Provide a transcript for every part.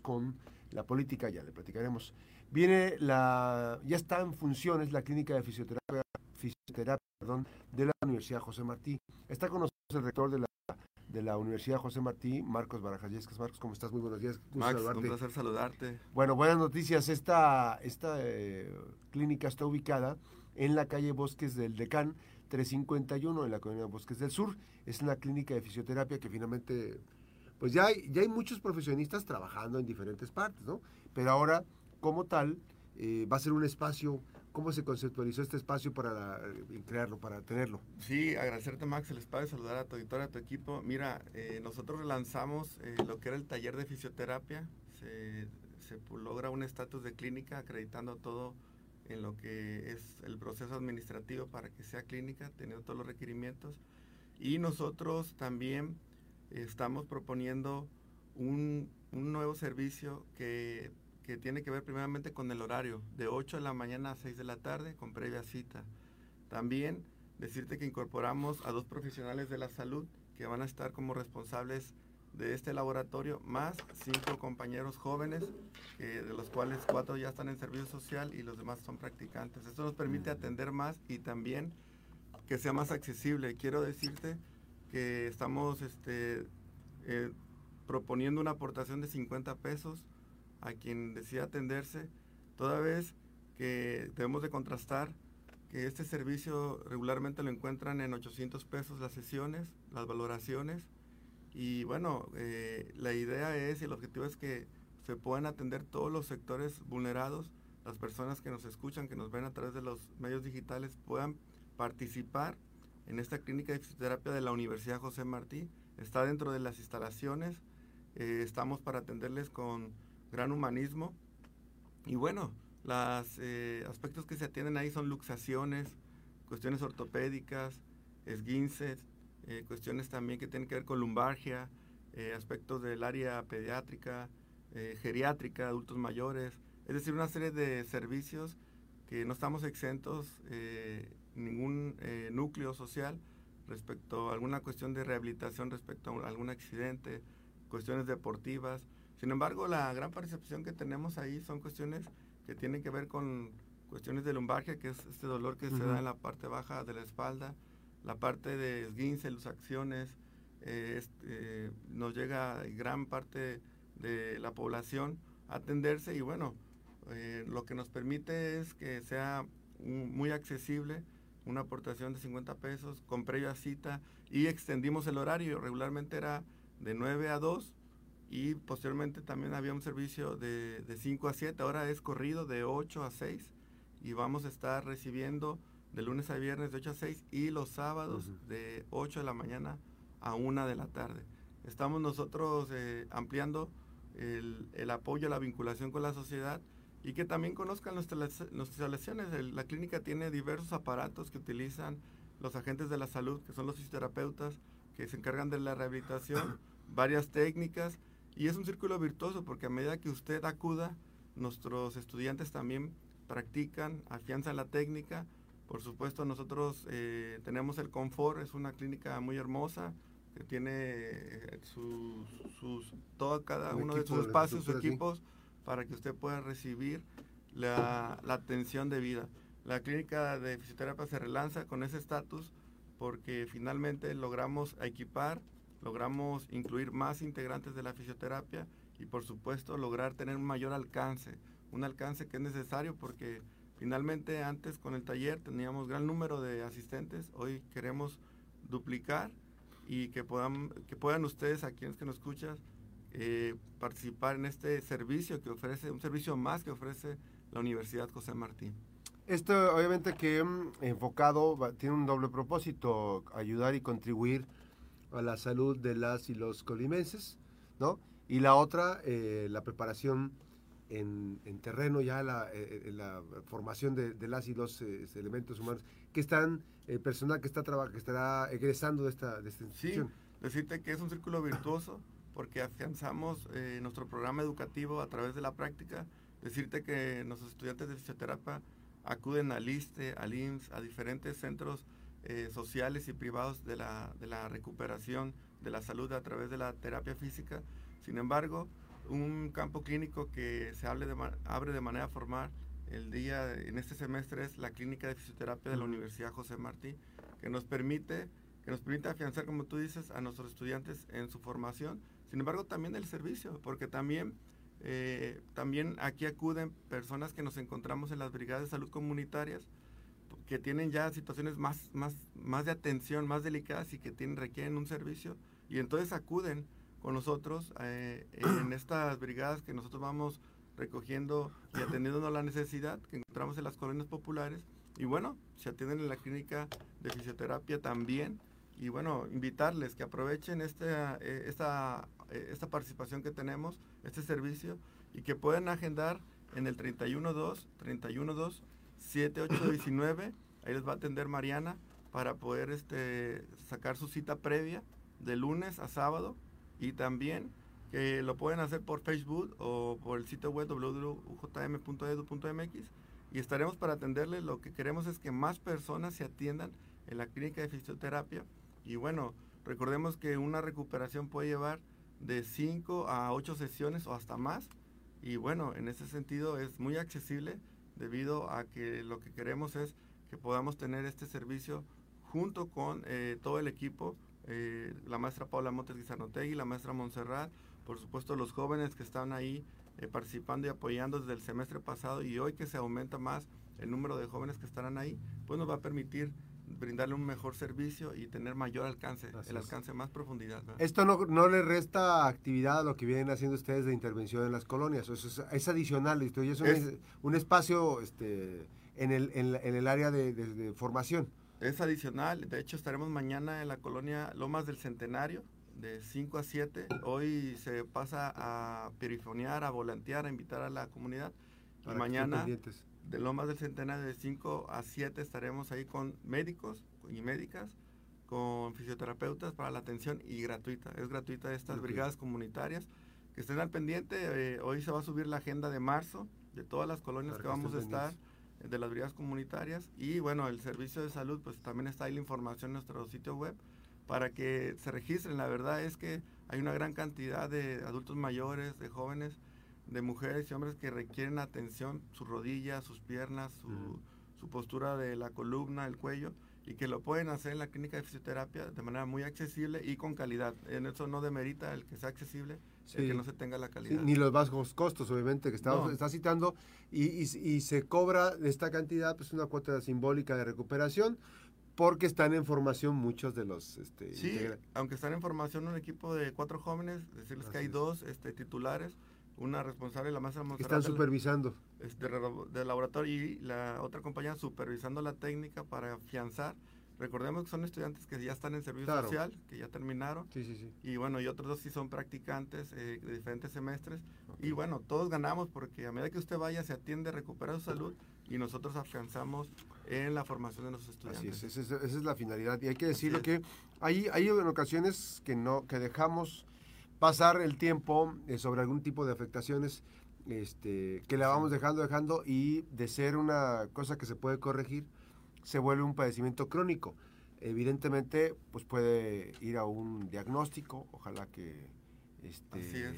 con la política, ya le platicaremos. Viene la, ya está en funciones la clínica de fisioterapia, fisioterapia perdón, de la Universidad José Martí. Está con nosotros el rector de la, de la Universidad José Martí, Marcos Barajallescas. Marcos, ¿cómo estás? Muy buenos días. Max, un placer saludarte. Bueno, buenas noticias. Esta, esta eh, clínica está ubicada en la calle Bosques del Decán, 351, en la colonia Bosques del Sur. Es una clínica de fisioterapia que finalmente, pues ya hay, ya hay muchos profesionistas trabajando en diferentes partes, ¿no? Pero ahora como tal, eh, va a ser un espacio. ¿Cómo se conceptualizó este espacio para eh, crearlo, para tenerlo? Sí, agradecerte Max el espacio, saludar a tu auditorio, a tu equipo. Mira, eh, nosotros lanzamos lo que era el taller de fisioterapia. Se, se logra un estatus de clínica acreditando todo en lo que es el proceso administrativo para que sea clínica, teniendo todos los requerimientos. Y nosotros también estamos proponiendo un, un nuevo servicio que que tiene que ver primeramente con el horario, de 8 de la mañana a 6 de la tarde, con previa cita. También decirte que incorporamos a dos profesionales de la salud que van a estar como responsables de este laboratorio, más cinco compañeros jóvenes, de los cuales cuatro ya están en servicio social y los demás son practicantes. Esto nos permite atender más y también que sea más accesible. Quiero decirte que estamos este, eh, proponiendo una aportación de 50 pesos a quien decida atenderse, toda vez que debemos de contrastar que este servicio regularmente lo encuentran en 800 pesos las sesiones, las valoraciones, y bueno, eh, la idea es y el objetivo es que se puedan atender todos los sectores vulnerados, las personas que nos escuchan, que nos ven a través de los medios digitales, puedan participar en esta clínica de fisioterapia de la Universidad José Martí. Está dentro de las instalaciones, eh, estamos para atenderles con gran humanismo. Y bueno, los eh, aspectos que se atienden ahí son luxaciones, cuestiones ortopédicas, esguinces, eh, cuestiones también que tienen que ver con lumbargia, eh, aspectos del área pediátrica, geriátrica, adultos mayores, es decir, una serie de servicios que no estamos exentos ningún núcleo social respecto a alguna cuestión de rehabilitación respecto a algún accidente, cuestiones deportivas, sin embargo, la gran percepción que tenemos ahí son cuestiones que tienen que ver con cuestiones de lumbargia, que es este dolor que se da en la parte baja de la espalda, la parte de esguince, luxaciones, eh, eh, nos llega gran parte de la población a atenderse y bueno, eh, lo que nos permite es que sea muy accesible, una aportación de 50 pesos con previa cita y extendimos el horario, regularmente era de 9 a 2 y posteriormente también había un servicio de, de 5 a 7, ahora es corrido de 8 a 6 y vamos a estar recibiendo de lunes a viernes de 8 a 6 y los sábados de 8 de la mañana a 1 de la tarde. Estamos nosotros eh, ampliando el, el, apoyo, la vinculación con la sociedad y que también conozcan nuestras, instalaciones. la clínica tiene diversos aparatos que utilizan los agentes de la salud, que son los fisioterapeutas, que se encargan de la rehabilitación, varias técnicas y es un círculo virtuoso porque a medida que usted acuda, nuestros estudiantes también practican, afianzan la técnica. Por supuesto, nosotros eh, tenemos el confort, es una clínica muy hermosa que tiene eh, sus, todo, cada uno de sus espacios, sus equipos, para que usted pueda recibir la, la atención debida. La clínica de fisioterapia se relanza con ese estatus porque finalmente logramos equipar logramos incluir más integrantes de la fisioterapia y por supuesto lograr tener un mayor alcance, un alcance que es necesario porque finalmente antes con el taller teníamos gran número de asistentes, hoy queremos duplicar y que puedan, que puedan ustedes, a quienes que nos escuchan, eh, participar en este servicio que ofrece, un servicio más que ofrece la Universidad José Martín. Esto obviamente que mm, enfocado tiene un doble propósito, ayudar y contribuir a la salud de las y los colimenses, ¿no? Y la otra, eh, la preparación en, terreno, ya la, eh, la formación de, las y los elementos humanos, que están, el personal que, está que estará egresando de esta, de esta institución. Sí, decirte que es un círculo virtuoso porque afianzamos nuestro programa educativo a través de la práctica, decirte que nuestros estudiantes de fisioterapia acuden al ISTE, al IMSS, a diferentes centros eh, sociales y privados de la, de la, recuperación de la salud a través de la terapia física. Sin embargo, un campo clínico que se abre de, abre de manera formal el día en este semestre es la clínica de fisioterapia de la Universidad José Martí, que nos permite que nos permite afianzar, como tú dices, a nuestros estudiantes en su formación, sin embargo también el servicio, porque también, eh, también aquí acuden personas que nos encontramos en las brigadas de salud comunitarias, que tienen ya situaciones más, más, más de atención, más delicadas y que tienen, requieren un servicio, y entonces acuden con nosotros eh, en estas brigadas que nosotros vamos recogiendo y atendiendo la necesidad que encontramos en las colonias populares. Y bueno, se atienden en la clínica de fisioterapia también y bueno, invitarles que aprovechen este, eh, esta, eh, esta participación que tenemos, este servicio, y que puedan agendar en el 312 312 7819 ahí les va a atender Mariana para poder este, sacar su cita previa de lunes a sábado. Y también que lo pueden hacer por Facebook o por el sitio web www.ujm.edu.mx y estaremos para atenderles. Lo que queremos es que más personas se atiendan en la clínica de fisioterapia y bueno, recordemos que una recuperación puede llevar de 5 a 8 sesiones o hasta más. Y bueno, en ese sentido es muy accesible debido a que lo que queremos es que podamos tener este servicio junto con eh, todo el equipo, eh, la maestra Paula Montes Guizarnotegui, la maestra Montserrat, por supuesto los jóvenes que están ahí eh, participando y apoyando desde el semestre pasado y hoy que se aumenta más el número de jóvenes que estarán ahí, pues nos va a permitir brindarle un mejor servicio y tener mayor alcance, el alcance más profundidad. Esto no, no, le resta actividad a lo que vienen haciendo ustedes de intervención en las colonias, eso es, es adicional, esto es, un, un, espacio este, en, el, en, el área de, formación. Es adicional, de hecho estaremos mañana en la colonia Lomas del Centenario, de 5 a 7. Hoy se pasa a perifonear, a volantear, a invitar a la comunidad. y mañana de Lomas del Centenario de 5 a 7 estaremos ahí con médicos y médicas, con fisioterapeutas para la atención y gratuita. Es gratuita estas brigadas comunitarias. Que estén al pendiente, eh, hoy se va a subir la agenda de marzo de todas las colonias que vamos a estar, de las brigadas comunitarias. Y bueno, el servicio de salud, pues también está ahí la información en nuestro sitio web para que se registren. La verdad es que hay una gran cantidad de adultos mayores, de jóvenes, de mujeres y hombres que requieren atención, sus rodillas, sus piernas, su, postura de la columna, el cuello, y que lo pueden hacer en la clínica de fisioterapia de manera muy accesible y con calidad. En eso no demerita el que sea accesible, el que no se tenga la calidad. ni los bajos costos, obviamente, que está, está citando, y, y, se cobra esta cantidad, pues una cuota simbólica de recuperación, porque están en formación muchos de los... Este, sí, aunque están en formación un equipo de cuatro jóvenes, decirles que hay dos este, titulares, una responsable, la masa Están supervisando. Del, del laboratorio y la otra compañía supervisando la técnica para afianzar. Recordemos que son estudiantes que ya están en servicio social, que ya terminaron. Sí, sí, sí. Y bueno, y otros dos sí son practicantes eh, de diferentes semestres. Y bueno, todos ganamos porque a medida que usted vaya, se atiende, recupera su salud y nosotros afianzamos en la formación de nuestros estudiantes. Así es, esa es, la finalidad. Y hay que decirlo que hay, hay en ocasiones que no que dejamos pasar el tiempo eh, sobre algún tipo de afectaciones este, que la vamos dejando, dejando y de ser una cosa que se puede corregir, se vuelve un padecimiento crónico. Evidentemente, pues puede ir a un diagnóstico, ojalá que... Este, Así es.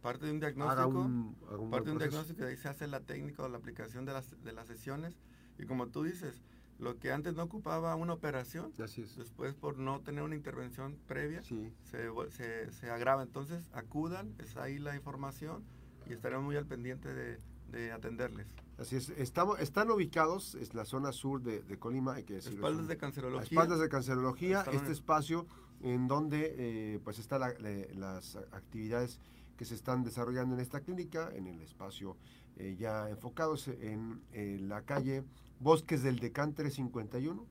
Parte de un diagnóstico, parte de un diagnóstico, ahí se hace la técnica o la aplicación de las, de las sesiones. Y como tú dices, lo que antes no ocupaba una operación, después por no tener una intervención previa, se, se, agrava. Entonces acudan, es ahí la información y estaremos muy al pendiente de, atenderles. Así es, estamos, están ubicados en la zona sur de, Colima, hay que decirlo. Espaldas de cancerología. Espaldas de cancerología, este espacio en donde eh, pues están las actividades que se están desarrollando en esta clínica, en el espacio eh, ya enfocados en, en la calle Bosques del Decán 351,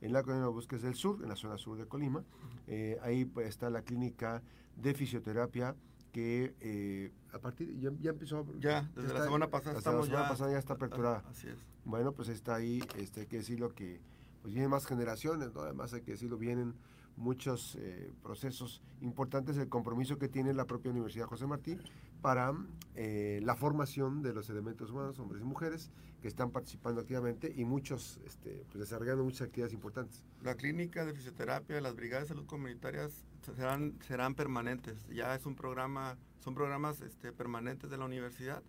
en la colonia Bosques del Sur, en la zona sur de Colima. Eh, ahí pues, está la clínica de fisioterapia que eh, a partir ya, ya, empezó ya desde la semana pasada estamos ya, pasada ya está aperturada así es bueno pues está ahí este hay que decirlo que pues vienen más generaciones ¿no? además hay que decirlo vienen muchos eh, procesos importantes el compromiso que tiene la propia Universidad José Martí para eh, la formación de los elementos humanos, hombres y mujeres, que están participando activamente y muchos este, pues, desarrollando muchas actividades importantes. La clínica de fisioterapia, las brigadas de salud comunitarias serán, serán permanentes. Ya es un programa, son programas este, permanentes de la universidad.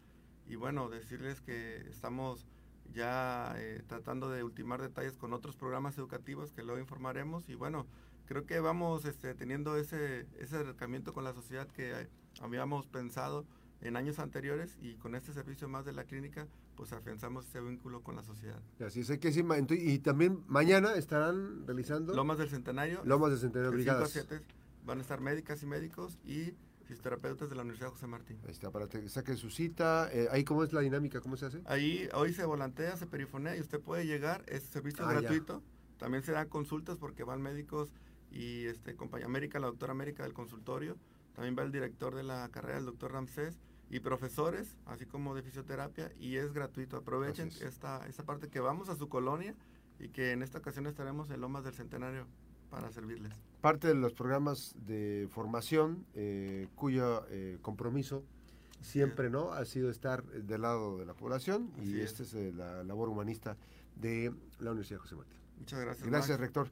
Y bueno, decirles que estamos ya eh, tratando de ultimar detalles con otros programas educativos que luego informaremos. Y bueno, creo que vamos este, teniendo ese, ese acercamiento con la sociedad que habíamos pensado en años anteriores y con este servicio más de la clínica, pues afianzamos ese vínculo con la sociedad. Así es, hay que decir, y también mañana estarán realizando... Lomas del Centenario. Lomas del Centenario, brigadas. 7 van a estar médicas y médicos y fisioterapeutas de la Universidad José Martín. Ahí está, para que saquen su cita. Eh, ¿Ahí cómo es la dinámica? ¿Cómo se hace? Ahí hoy se volantea, se perifonea y usted puede llegar, es servicio ah, gratuito. También se dan consultas porque van médicos y este compañía América, la doctora América del consultorio. También va el director de la carrera, el doctor Ramsés y profesores, así como de fisioterapia, y es gratuito. Aprovechen esta, esta parte que vamos a su colonia y que en esta ocasión estaremos en Lomas del Centenario para servirles. Parte de los programas de formación eh, cuyo eh, compromiso siempre no ha sido estar del lado de la población y esta es eh, la labor humanista de la Universidad José Martín. Muchas gracias. Gracias, rector,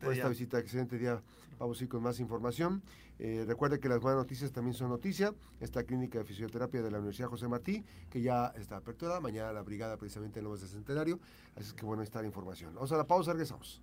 por esta visita. Excelente día. Vamos a ir con más información. Eh, recuerde que las buenas noticias también son noticia. Esta clínica de fisioterapia de la Universidad José Martí, que ya está apertura. Mañana la brigada precisamente en Nuevos de Centenario. Así que bueno, está la información. Vamos a la pausa, regresamos.